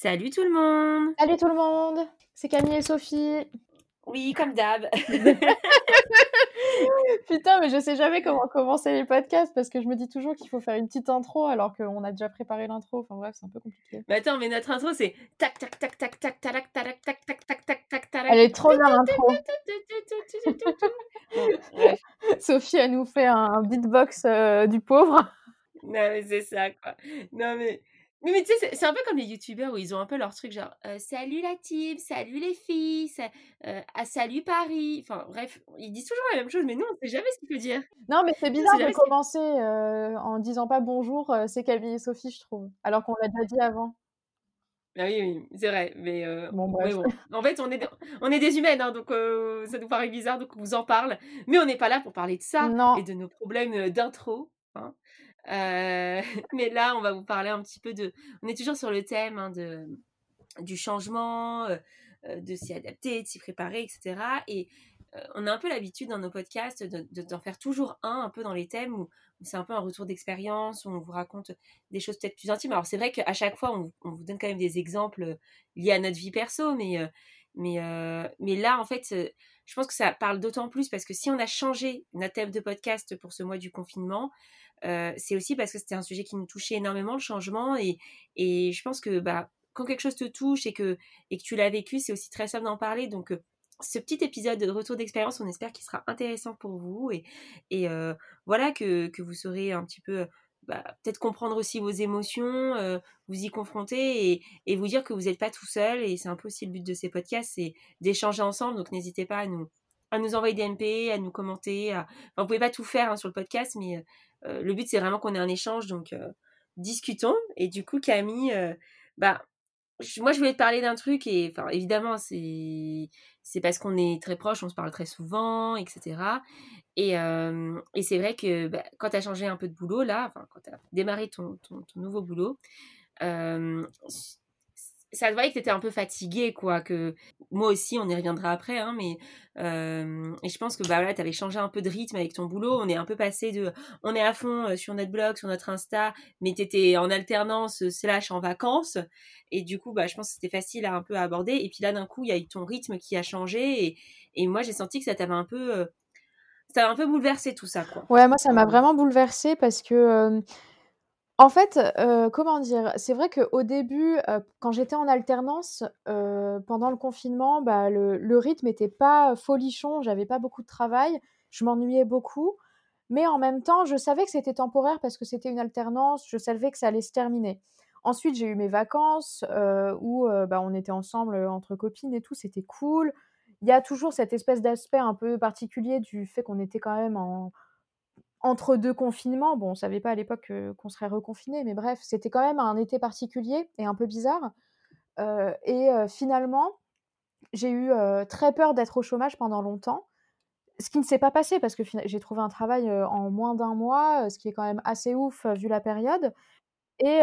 Salut tout le monde Salut tout le monde C'est Camille et Sophie Oui, comme d'hab Putain, mais je sais jamais comment commencer les podcasts parce que je me dis toujours qu'il faut faire une petite intro alors qu'on a déjà préparé l'intro. Enfin bref, c'est un peu compliqué. Mais attends, mais notre intro c'est tac tac tac tac tac tac tac tac tac tac tac tac tac tac. Elle est trop bien l'intro. Sophie, elle nous fait un beatbox du pauvre. Non mais c'est ça quoi. Non mais mais, mais tu sais, c'est un peu comme les youtubeurs où ils ont un peu leur truc genre salut la team, salut les filles, ah, salut Paris. Enfin bref, ils disent toujours la même chose, mais nous on sait jamais ce qu'il faut dire. Non, mais c'est bizarre de commencer en disant pas bonjour, c'est Camille et Sophie, je trouve, alors qu'on l'a déjà dit avant. Ah oui, oui, c'est vrai, mais bon, bon, en fait, on est, on est des humaines, hein, donc ça nous paraît bizarre, donc on vous en parle. Mais on n'est pas là pour parler de ça et de nos problèmes d'intro. Hein. Euh, mais là, on va vous parler un petit peu de. On est toujours sur le thème hein, de, du changement, euh, euh, de s'y adapter, de s'y préparer, etc. Et on a un peu l'habitude dans nos podcasts d'en de, faire toujours un, un peu dans les thèmes où, c'est un peu un retour d'expérience, où on vous raconte des choses peut-être plus intimes. Alors, c'est vrai qu'à chaque fois, on, on, vous donne quand même des exemples liés à notre vie perso, mais. Mais, mais là, en fait, je pense que ça parle d'autant plus parce que si on a changé notre thème de podcast pour ce mois du confinement, c'est aussi parce que c'était un sujet qui nous touchait énormément, le changement. Et, et je pense que bah, quand quelque chose te touche et que, et que tu l'as vécu, c'est aussi très simple d'en parler. Donc, ce petit épisode de retour d'expérience, on espère qu'il sera intéressant pour vous. Et, et voilà, que, que, vous saurez un petit peu. Bah, peut-être comprendre aussi vos émotions, vous y confronter et, et, vous dire que vous n'êtes pas tout seul. Et c'est un peu aussi le but de ces podcasts, c'est d'échanger ensemble. Donc n'hésitez pas à nous, à nous envoyer des MP, à nous commenter. À... Enfin, vous pas tout faire hein, sur le podcast, mais euh, le but, c'est vraiment qu'on ait un échange, donc euh, discutons. Et du coup, Camille, euh, bah, moi, je voulais te parler d'un truc, et évidemment, c'est, parce qu'on est très proches, on se parle très souvent, etc. Et, c'est vrai que bah, quand tu as changé un peu de boulot, là, enfin, quand tu as démarré ton nouveau boulot, ça te voyait que tu étais un peu fatiguée, quoi. Que moi aussi, on y reviendra après, hein, mais et je pense que bah voilà, tu avais changé un peu de rythme avec ton boulot. On est un peu passé de, on est à fond sur notre blog, sur notre Insta, mais tu étais en alternance slash en vacances, et du coup, bah je pense que c'était facile à un peu aborder. Et puis là, d'un coup, il y a eu ton rythme qui a changé, et, et moi, j'ai senti que ça t'avait un peu ça a un peu bouleversé tout ça, quoi. Ouais, moi, ça m'a vraiment bouleversé parce que en fait, comment dire? C'est vrai qu'au début, quand j'étais en alternance, pendant le confinement, bah, le rythme était pas folichon, j'avais pas beaucoup de travail, je m'ennuyais beaucoup, mais en même temps, je savais que c'était temporaire parce que c'était une alternance, je savais que ça allait se terminer. Ensuite, j'ai eu mes vacances, où, bah, on était ensemble, entre copines et tout, c'était cool. Il y a toujours cette espèce d'aspect un peu particulier du fait qu'on était quand même en entre deux confinements, bon, on savait pas à l'époque qu'on serait reconfiné, mais bref, c'était quand même un été particulier et un peu bizarre. et finalement, j'ai eu très peur d'être au chômage pendant longtemps, ce qui ne s'est pas passé parce que j'ai trouvé un travail en moins d'un mois, ce qui est quand même assez ouf vu la période. Et,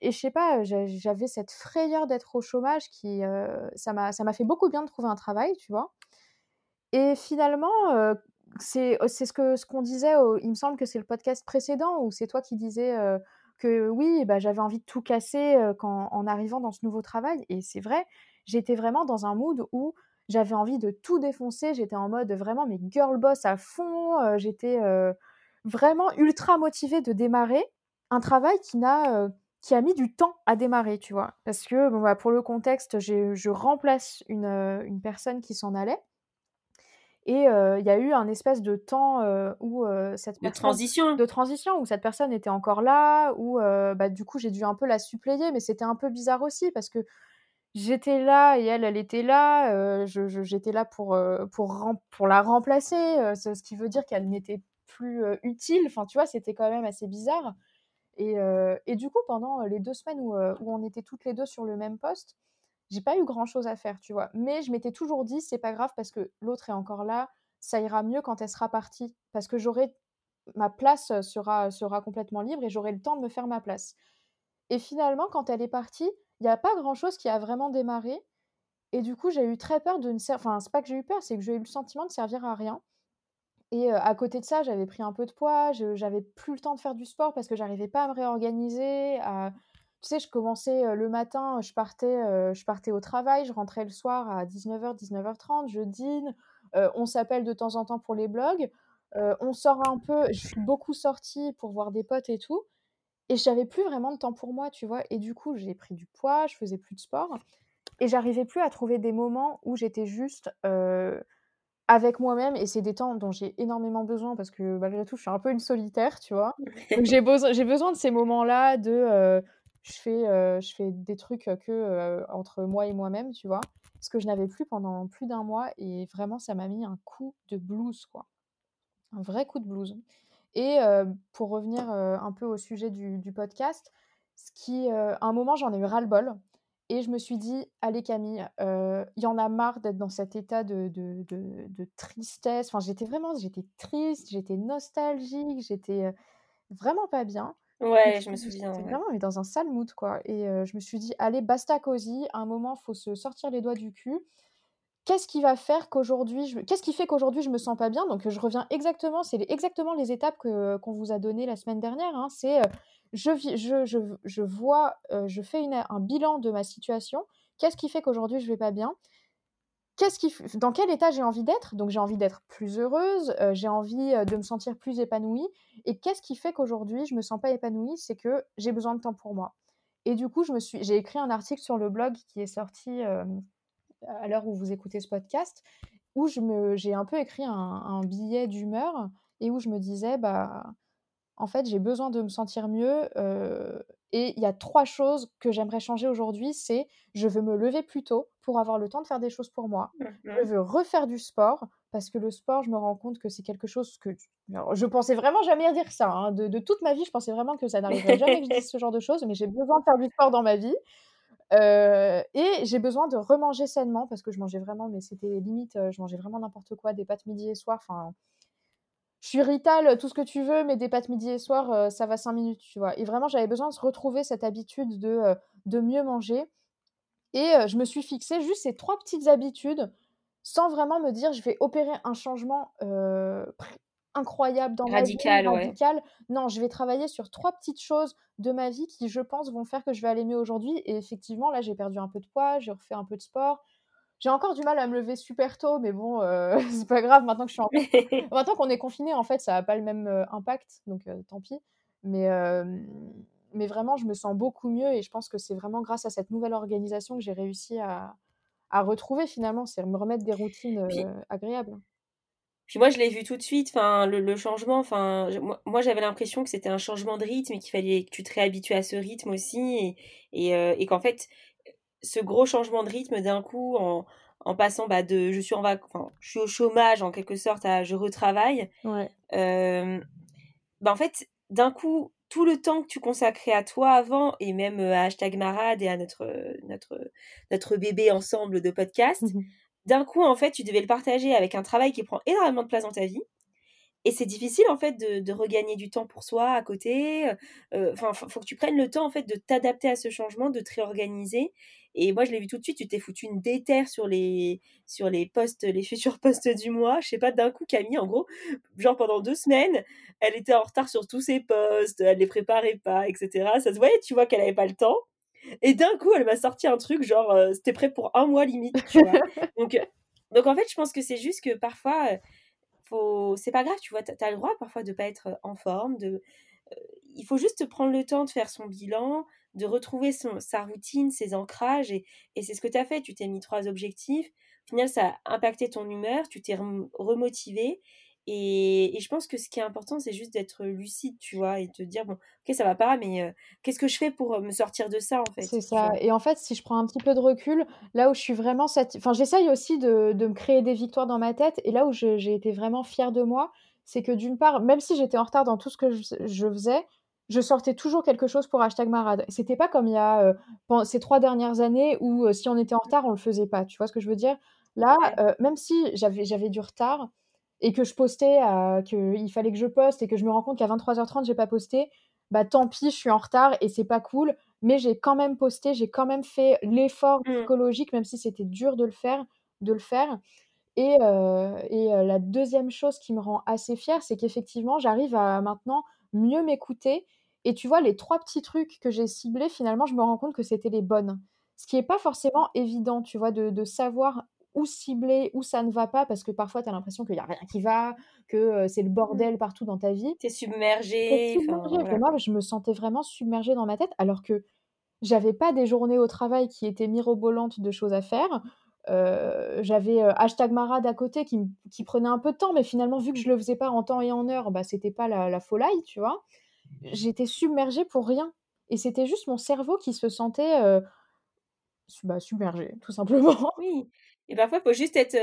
et je sais pas, j'avais cette frayeur d'être au chômage qui, ça m'a fait beaucoup bien de trouver un travail, tu vois. Et finalement, c'est ce que ce qu'on disait, il me semble que c'est le podcast précédent où c'est toi qui disais que oui, bah, j'avais envie de tout casser quand, en arrivant dans ce nouveau travail. Et c'est vrai, j'étais vraiment dans un mood où j'avais envie de tout défoncer. J'étais en mode vraiment mes girl boss à fond. j'étais vraiment ultra motivée de démarrer un travail qui n'a qui a mis du temps à démarrer, tu vois. Parce que bah, pour le contexte, je remplace une personne qui s'en allait. Et il y a eu un espèce de temps où cette de transition de transition où cette personne était encore là, où bah, du coup j'ai dû un peu la suppléer, mais c'était un peu bizarre aussi parce que j'étais là et elle, elle était là. j'étais là pour pour pour la remplacer, ce qui veut dire qu'elle n'était plus utile. Enfin, tu vois, c'était quand même assez bizarre. Et, et du coup, pendant les deux semaines où, où on était toutes les deux sur le même poste, j'ai pas eu grand chose à faire, tu vois. Mais je m'étais toujours dit, c'est pas grave parce que l'autre est encore là, ça ira mieux quand elle sera partie. Parce que j'aurai ma place sera, sera complètement libre et j'aurai le temps de me faire ma place. Et finalement, quand elle est partie, il n'y a pas grand-chose qui a vraiment démarré. Et du coup, j'ai eu très peur de ne servir. Enfin, c'est pas que j'ai eu peur, c'est que j'ai eu le sentiment de servir à rien. Et à côté de ça, j'avais pris un peu de poids, j'avais plus le temps de faire du sport parce que j'arrivais pas à me réorganiser, tu sais, je commençais, le matin, je partais, je partais au travail, je rentrais le soir à 19:00, 19:30, je dîne, on s'appelle de temps en temps pour les blogs, on sort un peu, je suis beaucoup sortie pour voir des potes et tout et j'avais plus vraiment de temps pour moi, tu vois? Et du coup, j'ai pris du poids, je faisais plus de sport et j'arrivais plus à trouver des moments où j'étais juste, avec moi-même et c'est des temps dont j'ai énormément besoin parce que malgré tout, je suis un peu une solitaire, tu vois? Donc j'ai besoin j'ai besoin de ces moments-là de, je fais, je fais des trucs, que, entre moi et moi-même, tu vois? Ce que je n'avais plus pendant plus d'un mois et vraiment ça m'a mis un coup de blues, quoi. Un vrai coup de blues et pour revenir, un peu au sujet du podcast, ce qui, à un moment, j'en ai eu ras-le-bol et je me suis dit: «Allez Camille, il y en a marre d'être dans cet état de de de de tristesse». Enfin, j'étais vraiment j'étais triste, j'étais nostalgique, j'étais, vraiment pas bien. Ouais, je me souviens, J'étais vraiment mais dans un sale mood, quoi et je me suis dit: «Allez, basta cosy, à un moment, faut se sortir les doigts du cul. Qu'est-ce qui va faire qu'aujourd'hui je qu'est-ce qui fait qu'aujourd'hui je me sens pas bien?» donc je reviens exactement, c'est exactement les étapes que qu'on vous a données la semaine dernière, hein. C'est, je vis je je je vois, je fais une un bilan de ma situation. Qu'est-ce qui fait qu'aujourd'hui je vais pas bien? Dans quel état j'ai envie d'être? Donc j'ai envie d'être plus heureuse, j'ai envie, de me sentir plus épanouie et qu'est-ce qui fait qu'aujourd'hui je me sens pas épanouie? C'est que j'ai besoin de temps pour moi et du coup, j'ai écrit un article sur le blog qui est sorti, à l'heure où vous écoutez ce podcast, où je me j'ai un peu écrit un un billet d'humeur et où je me disais: «Bah, en fait, j'ai besoin de me sentir mieux, et il y a trois choses que j'aimerais changer aujourd'hui, c'est je veux me lever plus tôt pour avoir le temps de faire des choses pour moi. Mmh Je veux refaire du sport parce que le sport, je me rends compte que c'est quelque chose que alors je pensais vraiment jamais dire ça, hein, de de toute ma vie, je pensais vraiment que ça n'arriverait jamais que je dise ce genre de choses, mais j'ai besoin de faire du sport dans ma vie, heu et j'ai besoin de remanger sainement parce que je mangeais vraiment mais c'était limite, je mangeais vraiment n'importe quoi, des pâtes midi et soir, enfin je suis Rital, tout ce que tu veux, mais des pâtes midi et soir, ça va 5 minutes, tu vois? Et vraiment, j'avais besoin de se retrouver cette habitude de, de mieux manger et je me suis fixé juste ces trois petites habitudes sans vraiment me dire: «Je vais opérer un changement, incroyable dans ma vie, radical». Non, je vais travailler sur trois petites choses de ma vie qui, je pense, vont faire que je vais aller mieux aujourd'hui et effectivement, là, j'ai perdu un peu de poids, j'ai refait un peu de sport, j'ai encore du mal à me lever super tôt, mais bon, euh, c'est pas grave. Maintenant que je suis en... maintenant qu'on est confiné, en fait, ça n'a pas le même euh, impact, donc euh, tant pis. Mais, mais vraiment, je me sens beaucoup mieux et je pense que c'est vraiment grâce à cette nouvelle organisation que j'ai réussi à, à retrouver finalement, c'est me remettre des routines agréables. Puis moi, je l'ai vu tout de suite, enfin, le, changement, enfin, moi, j'avais l'impression que c'était un changement de rythme et qu'il fallait que tu te réhabitues à ce rythme aussi et, et, et qu'en fait, ce gros changement de rythme d'un coup en, en passant bah, de je suis en vac enfin, je suis au chômage en quelque sorte à je retravaille ouais. euh, bah, en fait d'un coup tout le temps que tu consacrais à toi avant et même à hashtag marade et à notre notre notre bébé ensemble de podcast mmh d'un coup en fait tu devais le partager avec un travail qui prend énormément de place dans ta vie et c'est difficile en fait de, de, regagner du temps pour soi à côté. Enfin, faut que tu prennes le temps en fait de t'adapter à ce changement, de te réorganiser. Et moi, je l'ai vu tout de suite. Tu t'es foutu une déterre sur les sur les postes, les futurs postes du mois. Je sais pas d'un coup, Camille, en gros, genre pendant deux semaines, elle était en retard sur tous ses postes, elle les préparait pas, etc. Ça se voyait, tu vois, qu'elle avait pas le temps. Et d'un coup, elle m'a sorti un truc genre, c'était prêt pour un mois limite, tu vois. donc, donc en fait, je pense que c'est juste que parfois c'est pas grave, tu vois, tu as le droit parfois de pas être en forme, de il faut juste prendre le temps de faire son bilan, de retrouver son, sa routine, ses ancrages, et, et c'est ce que tu as fait. Tu t'es mis trois objectifs. Au final, ça a impacté ton humeur, tu t'es remotivé, et, je pense que ce qui est important, c'est juste d'être lucide, tu vois, et te dire, bon, ok, ça va pas, mais euh, qu'est-ce que je fais pour euh, me sortir de ça, en fait? C'est ça. Et en fait, si je prends un petit peu de recul, là où je suis vraiment... Enfin, j'essaye aussi de, de, me créer des victoires dans ma tête, et là où j'ai été vraiment fière de moi, c'est que d'une part, même si j'étais en retard dans tout ce que je, je faisais, je sortais toujours quelque chose pour hashtag marade. C'était pas comme il y a, ces trois dernières années où, si on était en retard, on le faisait pas. Tu vois ce que je veux dire? Là, même si j'avais j'avais du retard et que je postais, qu'il fallait que je poste et que je me rends compte qu'à 23:30 j'ai pas posté, bah, tant pis, je suis en retard et c'est pas cool, mais j'ai quand même posté, j'ai quand même fait l'effort mmh. psychologique, même si c'était dur de le faire de le faire et et la deuxième chose qui me rend assez fière, c'est qu'effectivement, j'arrive à maintenant mieux m'écouter et tu vois, les trois petits trucs que j'ai ciblés, finalement, je me rends compte que c'était les bonnes. Ce qui est pas forcément évident, tu vois, de de savoir où cibler, où ça ne va pas, parce que parfois, tu as l'impression qu'il y a rien qui va, que, c'est le mmh. bordel partout dans ta vie. Tu es submergée, moi, je me sentais vraiment submergée dans ma tête, alors que j'avais pas des journées au travail qui étaient mirobolantes de choses à faire. j'avais, hashtag marade à côté qui qui prenait un peu de temps, mais finalement, vu que je le faisais pas en temps et en heure, bah, c'était pas la la folie, tu vois? J'étais submergée pour rien et c'était juste mon cerveau qui se sentait, bah, submergé, tout simplement. Oui et parfois, il faut juste être,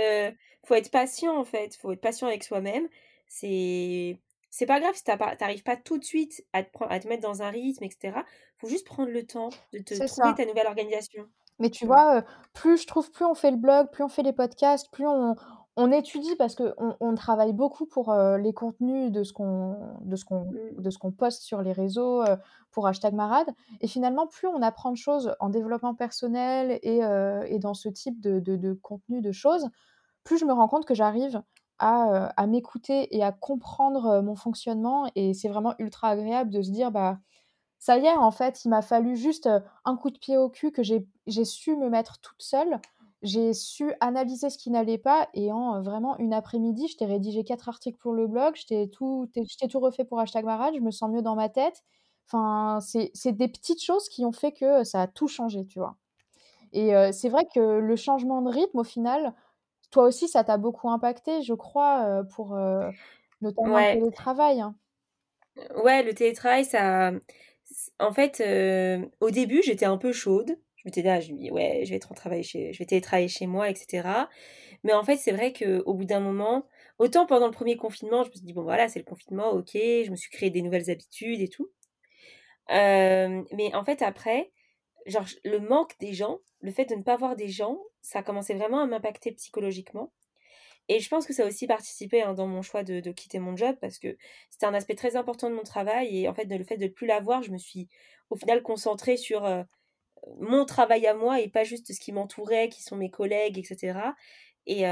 faut être patient, en fait. faut être patient avec soi-même. C'est c'est pas grave si tu n'arrives pas tout de suite à te à te mettre dans un rythme etc. faut juste prendre le temps de te trouver ta nouvelle organisation. Mais tu vois, plus je trouve, plus on fait le blog, plus on fait les podcasts, plus on on étudie parce qu'on on travaille beaucoup pour, les contenus de ce qu'on de ce qu'on mmh. de ce qu'on poste sur les réseaux, pour hashtag marade et finalement plus on apprend de choses en développement personnel et et dans ce type de de de contenu, de choses, plus je me rends compte que j'arrive à, à m'écouter et à comprendre, mon fonctionnement et c'est vraiment ultra agréable de se dire: «Bah, ça y est, en fait, il m'a fallu juste, un coup de pied au cul que j'ai j'ai su me mettre toute seule j'ai su analyser ce qui n'allait pas et en, vraiment une après-midi, je t'ai rédigé quatre articles pour le blog, je t'ai tout je tout refait pour hashtag marade, je me sens mieux dans ma tête. Enfin, c'est des petites choses qui ont fait que ça a tout changé, tu vois? Et c'est vrai que le changement de rythme, au final, toi aussi, ça t'a beaucoup impacté, je crois, pour, notamment le télétravail, hein? Ouais, le télétravail, ça en fait, au début, j'étais un peu chaude m'étais dit, je me dis, ouais, je vais travailler chez, je vais télétravailler chez moi, etc. Mais en fait, c'est vrai qu'au bout d'un moment, autant pendant le premier confinement, je me suis dit, bon, voilà, c'est le confinement, ok, je me suis créé des nouvelles habitudes et tout. Euh, mais en fait, après, genre, le manque des gens, le fait de ne pas voir des gens, ça a commencé vraiment à m'impacter psychologiquement. Et je pense que ça a aussi participé hein, dans mon choix de, quitter mon job parce que c'était un aspect très important de mon travail. Et en fait, le fait de ne plus l'avoir, je me suis au final concentrée sur euh, mon travail à moi et pas juste ce qui m'entourait, qui sont mes collègues, etc. Et,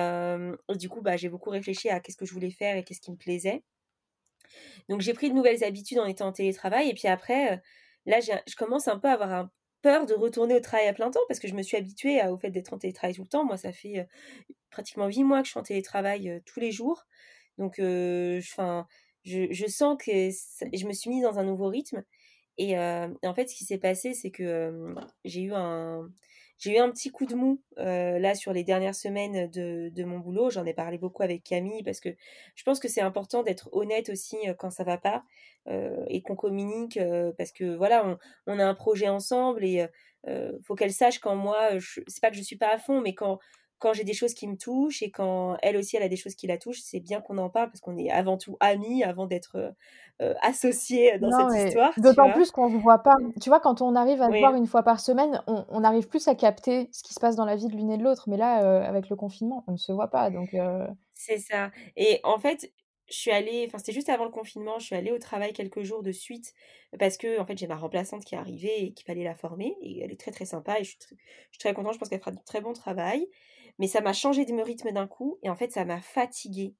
du coup, bah, j'ai beaucoup réfléchi à qu'est-ce que je voulais faire et qu'est-ce qui me plaisait. Donc j'ai pris de nouvelles habitudes en étant en télétravail. Et puis après, là, je commence un peu à avoir peur de retourner au travail à plein temps parce que je me suis habituée au fait d'être en télétravail tout le temps. Moi, ça fait pratiquement huit mois que je suis en télétravail tous les jours. Donc, je, je, sens que je me suis mise dans un nouveau rythme. Et, en fait, ce qui s'est passé, c'est que j'ai eu un j'ai eu un petit coup de mou là sur les dernières semaines de, de mon boulot. J'en ai parlé beaucoup avec Camille parce que je pense que c'est important d'être honnête aussi quand ça va pas et qu'on communique parce que voilà, on, on, a un projet ensemble et faut qu'elle sache quand moi, c'est pas que je suis pas à fond, mais quand quand j'ai des choses qui me touchent et quand elle aussi elle a des choses qui la touchent, c'est bien qu'on en parle parce qu'on est avant tout amis avant d'être euh, euh, associés dans cette histoire. D'autant plus qu'on ne voit pas. Tu vois, quand on arrive à se voir une fois par semaine, on, arrive plus à capter ce qui se passe dans la vie de l'une et de l'autre. Mais là, euh, avec le confinement, on ne se voit pas. Donc. C'est ça. Et en fait, je suis allée, enfin c'était juste avant le confinement, je suis allée au travail quelques jours de suite parce que en fait j'ai ma remplaçante qui est arrivée et qu'il fallait la former et elle est très très sympa et je suis très, je suis très contente, je pense qu'elle fera du très bon travail. Mais ça m'a changé de me rythme d'un coup et en fait, ça m'a fatiguée.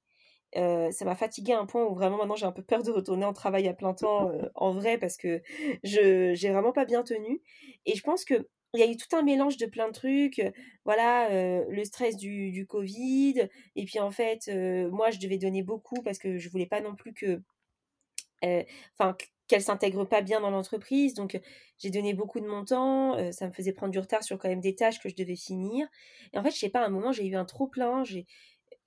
Euh, ça m'a fatiguée à un point où vraiment maintenant j'ai un peu peur de retourner en travail à plein temps euh, en vrai parce que je j'ai vraiment pas bien tenu. Et je pense que il y a eu tout un mélange de plein de trucs. Voilà, euh, le stress du, du Covid. Et puis en fait, moi je devais donner beaucoup parce que je voulais pas non plus que. Enfin, qu'elle s'intègre pas bien dans l'entreprise. Donc, j'ai donné beaucoup de mon temps. Euh, ça me faisait prendre du retard sur quand même des tâches que je devais finir. Et en fait, je sais pas, à un moment, j'ai eu un trop plein.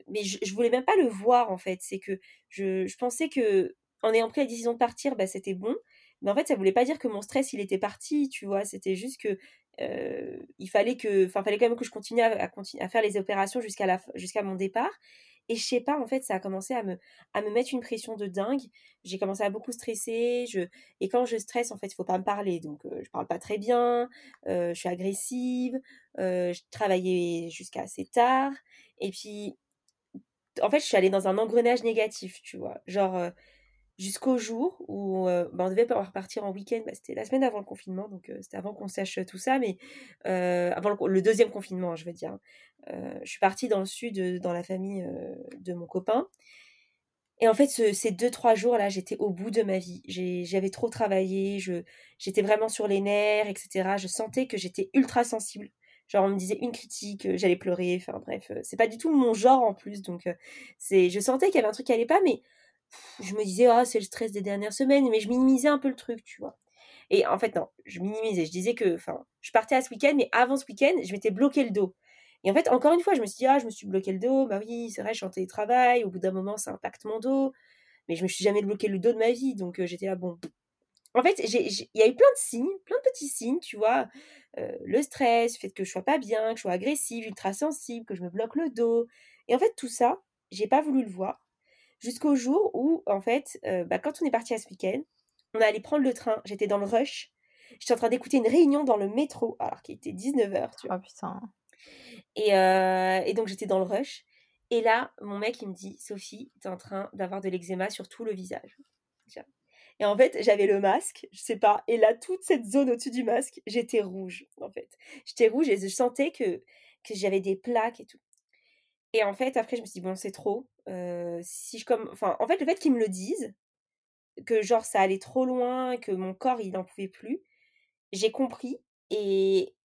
Mais je, je, voulais même pas le voir, en fait. C'est que je, je, pensais que en ayant pris la décision de partir, bah, c'était bon. Mais en fait, ça voulait pas dire que mon stress, il était parti, tu vois. C'était juste que il fallait que, enfin, fallait quand même que je continue à, à, faire les opérations jusqu'à jusqu'à mon départ. Et je sais pas, en fait, ça a commencé à me, mettre une pression de dingue. J'ai commencé à beaucoup stresser. Et quand je stresse, en fait, il faut pas me parler. Donc, je je parle pas très bien. je suis agressive. je travaillais jusqu'à assez tard. Et puis, en fait, je suis allée dans un engrenage négatif, tu vois. Genre, jusqu'au jour où bah, on devait repartir en week-end. Bah, c'était la semaine avant le confinement, donc c'était avant qu'on sache tout ça, mais avant le, deuxième confinement, je veux dire. je suis partie dans le sud, dans la famille de mon copain. Et en fait, ces deux, trois jours-là, j'étais au bout de ma vie. J'avais trop travaillé, j'étais vraiment sur les nerfs, etc. Je sentais que j'étais ultra sensible. Genre, on me disait une critique, j'allais pleurer. Enfin, bref, c'est pas du tout mon genre en plus. Donc, c'est, je sentais qu'il y avait un truc qui allait pas, mais je me disais, ah, c'est le stress des dernières semaines, mais je minimisais un peu le truc, tu vois. Et en fait, non, je minimisais. Je disais que, enfin, je partais à ce week-end, mais avant ce week-end, je m'étais bloqué le dos. Et en fait, encore une fois, je me suis dit, ah, je me suis bloqué le dos. Bah oui, c'est vrai, je suis en télétravail. Au bout d'un moment, ça impacte mon dos. Mais je me suis jamais bloqué le dos de ma vie. Donc, j'étais là, bon. En fait, il y a eu plein de signes, plein de petits signes, tu vois. le stress, le fait que je sois pas bien, que je sois agressive, ultra sensible, que je me bloque le dos. Et en fait, tout ça, j'ai pas voulu le voir. Jusqu'au jour où, en fait, euh, bah, quand on est parti à ce week-end, on allait prendre le train. J'étais dans le rush. J'étais en train d'écouter une réunion dans le métro, alors qu'il était 19h, tu vois. Oh putain. Et, euh, et donc, j'étais dans le rush. Et là, mon mec, il me dit Sophie, t'es en train d'avoir de l'eczéma sur tout le visage. Et en fait, j'avais le masque, je sais pas. Et là, toute cette zone au-dessus du masque, j'étais rouge, en fait. J'étais rouge et je sentais que, que j'avais des plaques et tout. Et en fait, après, je me suis dit, bon, c'est trop. si je comme... Enfin, en fait, le fait qu'ils me le disent, que genre ça allait trop loin, que mon corps, il n'en pouvait plus, j'ai compris. Et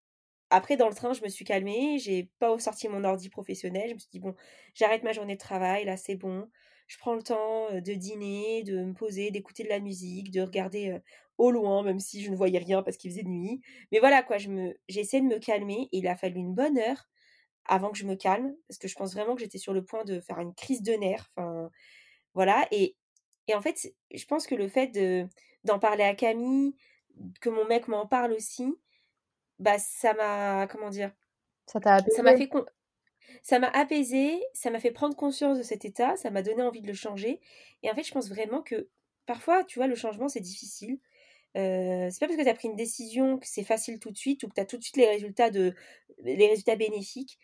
après, dans le train, je me suis calmée. J'ai pas sorti mon ordi professionnel. Je me suis dit, bon, j'arrête ma journée de travail, là, c'est bon. Je prends le temps de dîner, de me poser, d'écouter de la musique, de regarder au loin, même si je ne voyais rien parce qu'il faisait nuit. Mais voilà, quoi, je me... j'ai essayé de me calmer. Et il a fallu une bonne heure avant que je me calme, parce que je pense vraiment que j'étais sur le point de faire une crise de nerfs. Enfin, voilà. Et, et en fait, je pense que le fait de, d'en parler à Camille, que mon mec m'en parle aussi, bah ça m'a, comment dire Ça t'a Ça m'a fait ça m'a apaisé, ça m'a fait prendre conscience de cet état, ça m'a donné envie de le changer. Et en fait, je pense vraiment que parfois, tu vois, le changement, c'est difficile. Euh, c'est pas parce que tu as pris une décision que c'est facile tout de suite ou que tu as tout de suite les résultats, de, les résultats bénéfiques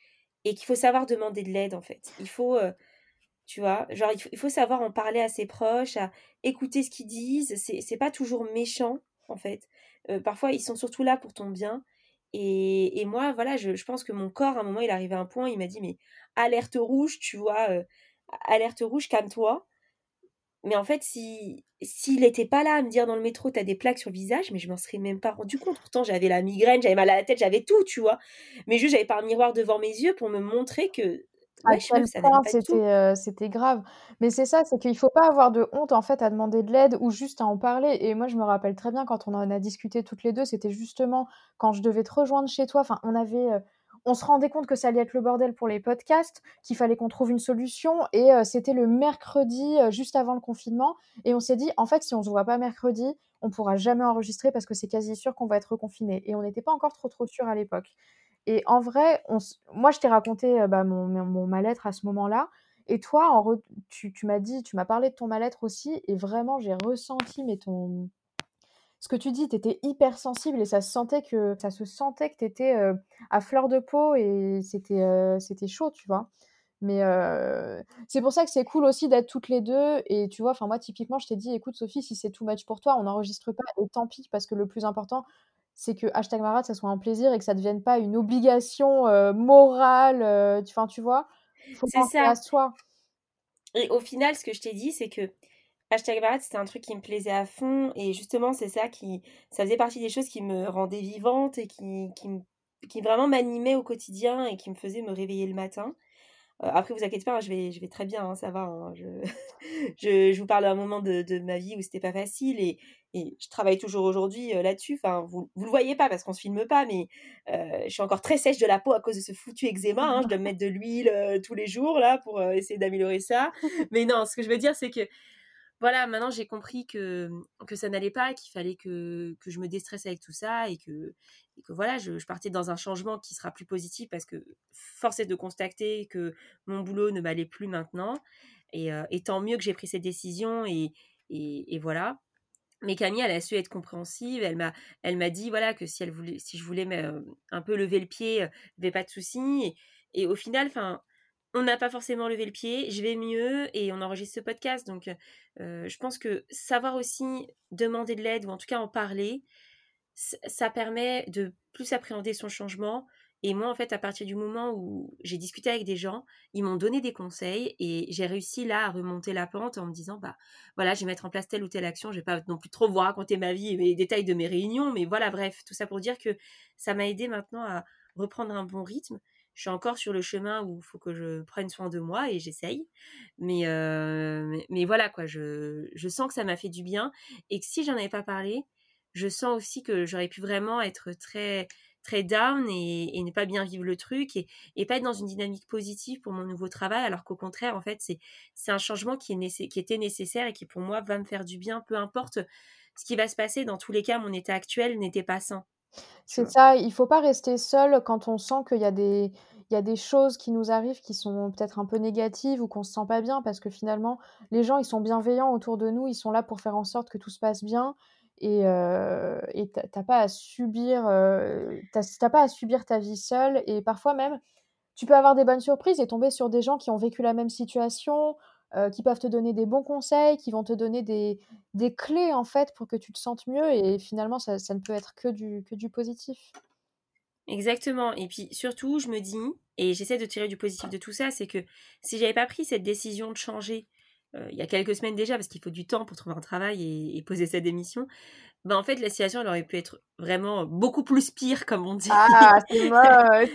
et qu'il faut savoir demander de l'aide en fait. Il faut, euh, tu vois, genre il faut, savoir en parler à ses proches, à écouter ce qu'ils disent. C'est pas toujours méchant en fait. Euh, parfois ils sont surtout là pour ton bien. Et, et moi, voilà, je, je, pense que mon corps, à un moment, il arrivait à un point, il m'a dit, mais alerte rouge, tu vois, euh, alerte rouge, calme-toi. Mais en fait, si s'il n'était pas là à me dire dans le métro, t'as des plaques sur le visage, mais je m'en serais même pas rendu compte. Pourtant, j'avais la migraine, j'avais mal à la tête, j'avais tout, tu vois. Mais juste, j'avais pas un miroir devant mes yeux pour me montrer que c'était c'était grave. Mais c'est ça, c'est qu'il faut pas avoir de honte en fait à demander de l'aide ou juste à en parler. Et moi, je me rappelle très bien quand on en a discuté toutes les deux, c'était justement quand je devais te rejoindre chez toi. Enfin, on avait on se rendait compte que ça allait être le bordel pour les podcasts, qu'il fallait qu'on trouve une solution. Et euh, c'était le mercredi, euh, juste avant le confinement. Et on s'est dit, en fait, si on se voit pas mercredi, on pourra jamais enregistrer parce que c'est quasi sûr qu'on va être reconfiné. Et on n'était pas encore trop trop sûr à l'époque. Et en vrai, moi, je t'ai raconté euh, bah, mon, mal-être à ce moment-là. Et toi, tu m'as dit, tu m'as parlé de ton mal-être aussi. Et vraiment, j'ai ressenti mais ton, ce que tu dis, tu étais hyper sensible et ça se sentait que ça se sentait que tu étais à fleur de peau et c'était c'était chaud, tu vois. Mais c'est pour ça que c'est cool aussi d'être toutes les deux. Et tu vois, enfin moi typiquement, je t'ai dit, écoute Sophie, si c'est too much pour toi, on n'enregistre pas et tant pis parce que le plus important, c'est que hashtag Marat, ça soit un plaisir et que ça ne devienne pas une obligation morale. Enfin, tu vois, faut penser ça. à soi. Et au final, ce que je t'ai dit, c'est que Hashtag Barat, c'était un truc qui me plaisait à fond. Et justement, c'est ça qui. Ça faisait partie des choses qui me rendaient vivante et qui, qui, qui vraiment m'animaient au quotidien et qui me faisaient me réveiller le matin. Euh, après, vous inquiétez pas, hein, je, vais, je vais très bien, hein, ça va. Hein, je, je, je, vous parle d'un moment de, de, ma vie où c'était pas facile et, et je travaille toujours aujourd'hui euh, là-dessus. Enfin, vous, vous le voyez pas parce qu'on se filme pas, mais euh, je suis encore très sèche de la peau à cause de ce foutu eczéma. je dois me mettre de l'huile tous les jours là pour essayer d'améliorer ça. Mais non, ce que je veux dire, c'est que voilà, maintenant j'ai compris que, ça n'allait pas, qu'il fallait que, je me déstresse avec tout ça et que, voilà, je, partais dans un changement qui sera plus positif parce que force est de constater que mon boulot ne m'allait plus maintenant. Et, euh, tant mieux que j'ai pris cette décision et, voilà. Mais Camille, elle a su être compréhensive. Elle m'a, dit voilà que si elle voulait, si je voulais euh, un peu lever le pied, il n'y avait pas de souci. Et au final, enfin, on n'a pas forcément levé le pied, je vais mieux et on enregistre ce podcast. Donc, euh, je pense que savoir aussi demander de l'aide ou en tout cas en parler, ça permet de plus appréhender son changement. Et moi, en fait, à partir du moment où j'ai discuté avec des gens, ils m'ont donné des conseils et j'ai réussi là à remonter la pente en me disant, bah voilà, je vais mettre en place telle ou telle action. Je vais pas non plus trop vous raconter ma vie et les détails de mes réunions, mais voilà, bref, tout ça pour dire que ça m'a aidé maintenant à reprendre un bon rythme je suis encore sur le chemin où il faut que je prenne soin de moi et j'essaye. Mais, mais, voilà, quoi, je, je sens que ça m'a fait du bien et que si j'en avais pas parlé, je sens aussi que j'aurais pu vraiment être très très down et, ne pas bien vivre le truc et, et, pas être dans une dynamique positive pour mon nouveau travail alors qu'au contraire en fait c'est c'est un changement qui est qui était nécessaire et qui pour moi va me faire du bien peu importe ce qui va se passer dans tous les cas mon état actuel n'était pas sain c'est ça, il faut pas rester seul quand on sent qu'il y a des il y a des choses qui nous arrivent qui sont peut-être un peu négatives ou qu'on se sent pas bien parce que finalement, les gens, ils sont bienveillants autour de nous, ils sont là pour faire en sorte que tout se passe bien et heu et tu pas à subir, heu, tu pas à subir ta vie seule et parfois même, tu peux avoir des bonnes surprises et tomber sur des gens qui ont vécu la même situation, euh, qui peuvent te donner des bons conseils, qui vont te donner des, des clés en fait pour que tu te sentes mieux et finalement ça, ne peut être que du, que du positif. Exactement. Et puis surtout, je me dis, et j'essaie de tirer du positif de tout ça, c'est que si j'avais pas pris cette décision de changer euh, il y a quelques semaines déjà, parce qu'il faut du temps pour trouver un travail et, et poser sa démission, bah, en fait, la situation, elle aurait pu être vraiment beaucoup plus pire, comme on dit. Ah, c'est moche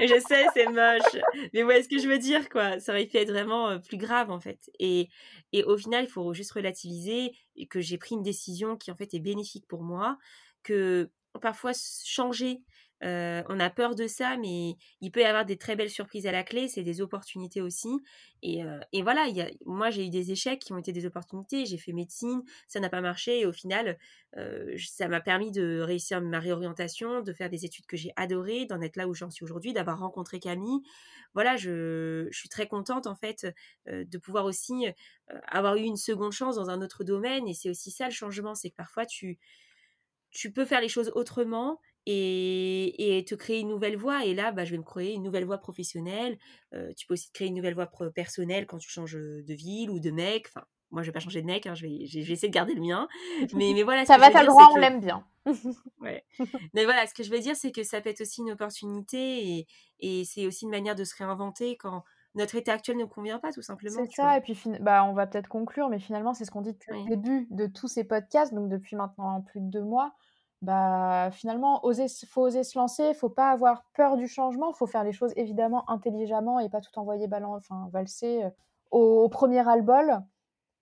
Je sais, c'est moche. Mais ouais, ce que je veux dire, quoi. Ça aurait pu être vraiment plus grave, en fait. Et, et au final, il faut juste relativiser que j'ai pris une décision qui, en fait, est bénéfique pour moi. Que parfois, changer on a peur de ça, mais il peut y avoir des très belles surprises à la clé, c'est des opportunités aussi. Et, voilà, y a, moi j'ai eu des échecs qui ont été des opportunités, j'ai fait médecine, ça n'a pas marché, et au final, ça m'a permis de réussir ma réorientation, de faire des études que j'ai adorées, d'en être là où j'en suis aujourd'hui, d'avoir rencontré Camille. Voilà, je, je, suis très contente en fait de pouvoir aussi avoir eu une seconde chance dans un autre domaine, et c'est aussi ça le changement, c'est que parfois tu tu peux faire les choses autrement et, te créer une nouvelle voie. Et là, bah, je vais me créer une nouvelle voie professionnelle. Euh, tu peux aussi te créer une nouvelle voie personnelle quand tu changes de ville ou de mec. Enfin, moi, je vais pas changer de mec, hein, je, vais, je, vais, essayer de garder le mien. Mais, mais voilà. ça va, t'as le droit, on l'aime bien. ouais. Mais voilà, ce que je veux dire, c'est que ça peut être aussi une opportunité et, et c'est aussi une manière de se réinventer quand notre état actuel ne convient pas, tout simplement. C'est ça, et puis bah, on va peut-être conclure, mais finalement, c'est ce qu'on dit depuis le début de tous ces podcasts, donc depuis maintenant plus de deux mois bah, finalement, oser, faut oser se lancer, faut pas avoir peur du changement, faut faire les choses évidemment intelligemment et pas tout envoyer balance, enfin, valser euh, au, premier albol.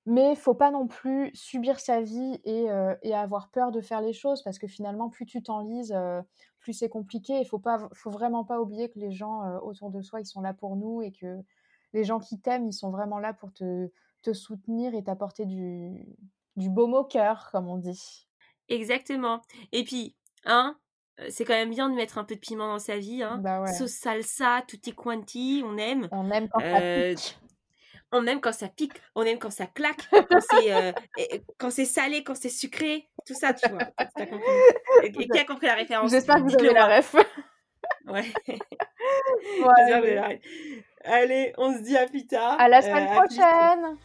Mais faut pas non plus subir sa vie et, euh, et, avoir peur de faire les choses parce que finalement, plus tu t'enlises, euh, plus c'est compliqué. Il faut pas, faut vraiment pas oublier que les gens autour de soi, ils sont là pour nous et que les gens qui t'aiment, ils sont vraiment là pour te, te soutenir et t'apporter du, du baume au cœur, comme on dit. Exactement. Et puis, hein, c'est quand même bien de mettre un peu de piment dans sa vie. Hein. Bah Sauce salsa, tutti quanti, on aime. On aime quand ça pique. On aime quand ça pique, on aime quand ça claque, quand c'est, quand c'est salé, quand c'est sucré, tout ça, tu vois. Et, qui a compris la référence? J'espère que vous avez la ref. ouais. Allez, on se dit à plus tard. À la semaine prochaine.